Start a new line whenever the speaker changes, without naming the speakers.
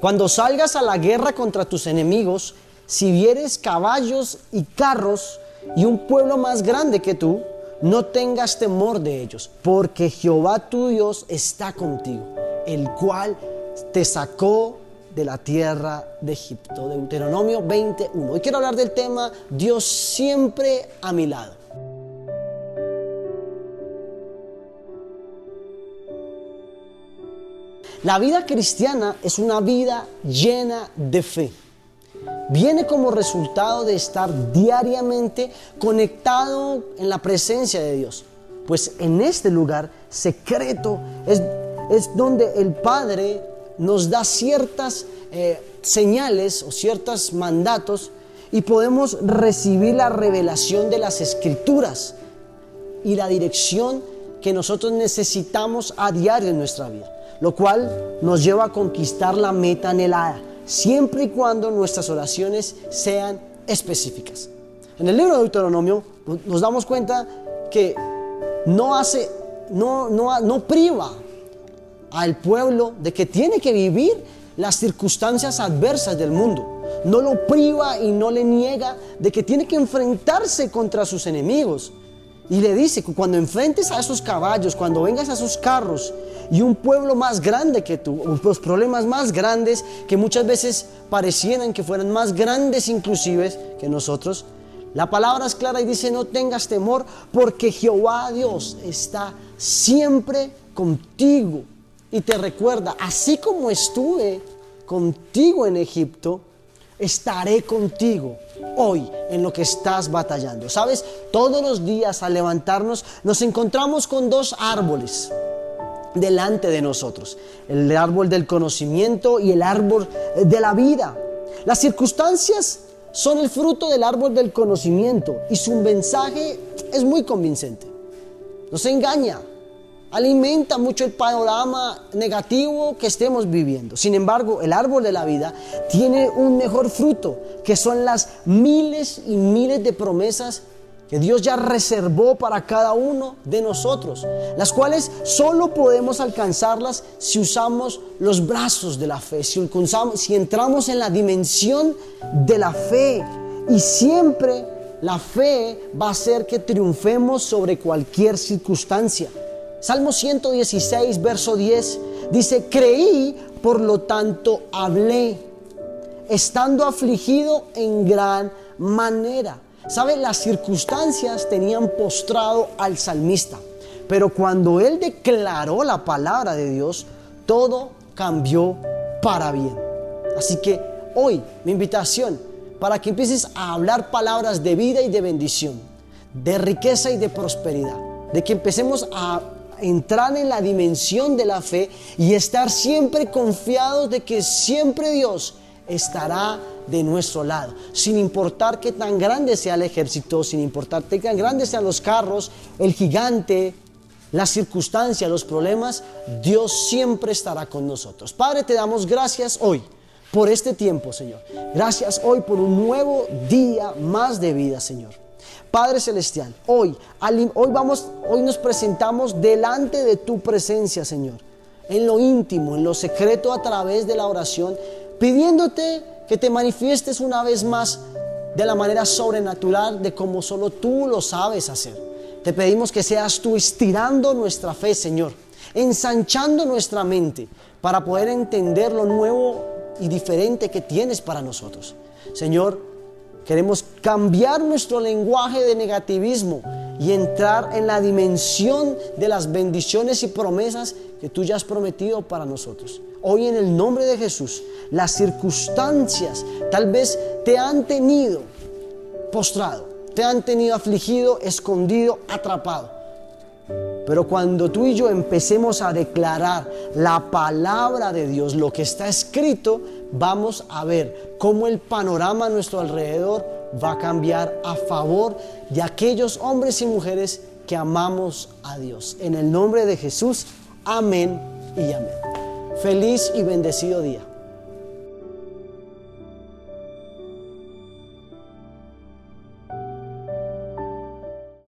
Cuando salgas a la guerra contra tus enemigos, si vieres caballos y carros y un pueblo más grande que tú, no tengas temor de ellos, porque Jehová tu Dios está contigo, el cual te sacó de la tierra de Egipto. Deuteronomio 21. Hoy quiero hablar del tema Dios siempre a mi lado. La vida cristiana es una vida llena de fe. Viene como resultado de estar diariamente conectado en la presencia de Dios. Pues en este lugar secreto es, es donde el Padre nos da ciertas eh, señales o ciertos mandatos y podemos recibir la revelación de las escrituras y la dirección que nosotros necesitamos a diario en nuestra vida, lo cual nos lleva a conquistar la meta anhelada, siempre y cuando nuestras oraciones sean específicas. En el libro de Deuteronomio nos damos cuenta que no hace, no, no, no priva al pueblo de que tiene que vivir las circunstancias adversas del mundo. No lo priva y no le niega de que tiene que enfrentarse contra sus enemigos. Y le dice que cuando enfrentes a esos caballos, cuando vengas a esos carros y un pueblo más grande que tú, los problemas más grandes que muchas veces parecieran que fueran más grandes inclusive que nosotros, la palabra es clara y dice no tengas temor porque Jehová Dios está siempre contigo y te recuerda, así como estuve contigo en Egipto, estaré contigo hoy en lo que estás batallando. Sabes, todos los días al levantarnos nos encontramos con dos árboles delante de nosotros. El árbol del conocimiento y el árbol de la vida. Las circunstancias son el fruto del árbol del conocimiento y su mensaje es muy convincente. Nos engaña, alimenta mucho el panorama negativo que estemos viviendo. Sin embargo, el árbol de la vida tiene un mejor fruto, que son las miles y miles de promesas que Dios ya reservó para cada uno de nosotros, las cuales solo podemos alcanzarlas si usamos los brazos de la fe, si, si entramos en la dimensión de la fe y siempre la fe va a hacer que triunfemos sobre cualquier circunstancia. Salmo 116, verso 10, dice, creí, por lo tanto hablé, estando afligido en gran manera. ¿Sabe? Las circunstancias tenían postrado al salmista, pero cuando él declaró la palabra de Dios, todo cambió para bien. Así que hoy mi invitación para que empieces a hablar palabras de vida y de bendición, de riqueza y de prosperidad, de que empecemos a entrar en la dimensión de la fe y estar siempre confiados de que siempre Dios estará de nuestro lado, sin importar qué tan grande sea el ejército, sin importar qué tan grandes sean los carros, el gigante, las circunstancias, los problemas, Dios siempre estará con nosotros. Padre, te damos gracias hoy por este tiempo, Señor. Gracias hoy por un nuevo día más de vida, Señor. Padre Celestial, hoy, hoy, vamos, hoy nos presentamos delante de tu presencia, Señor, en lo íntimo, en lo secreto a través de la oración, pidiéndote que te manifiestes una vez más de la manera sobrenatural de como solo tú lo sabes hacer. Te pedimos que seas tú estirando nuestra fe, Señor, ensanchando nuestra mente para poder entender lo nuevo y diferente que tienes para nosotros. Señor, Queremos cambiar nuestro lenguaje de negativismo y entrar en la dimensión de las bendiciones y promesas que tú ya has prometido para nosotros. Hoy en el nombre de Jesús, las circunstancias tal vez te han tenido postrado, te han tenido afligido, escondido, atrapado. Pero cuando tú y yo empecemos a declarar la palabra de Dios, lo que está escrito, vamos a ver cómo el panorama a nuestro alrededor va a cambiar a favor de aquellos hombres y mujeres que amamos a Dios. En el nombre de Jesús, amén y amén. Feliz y bendecido día.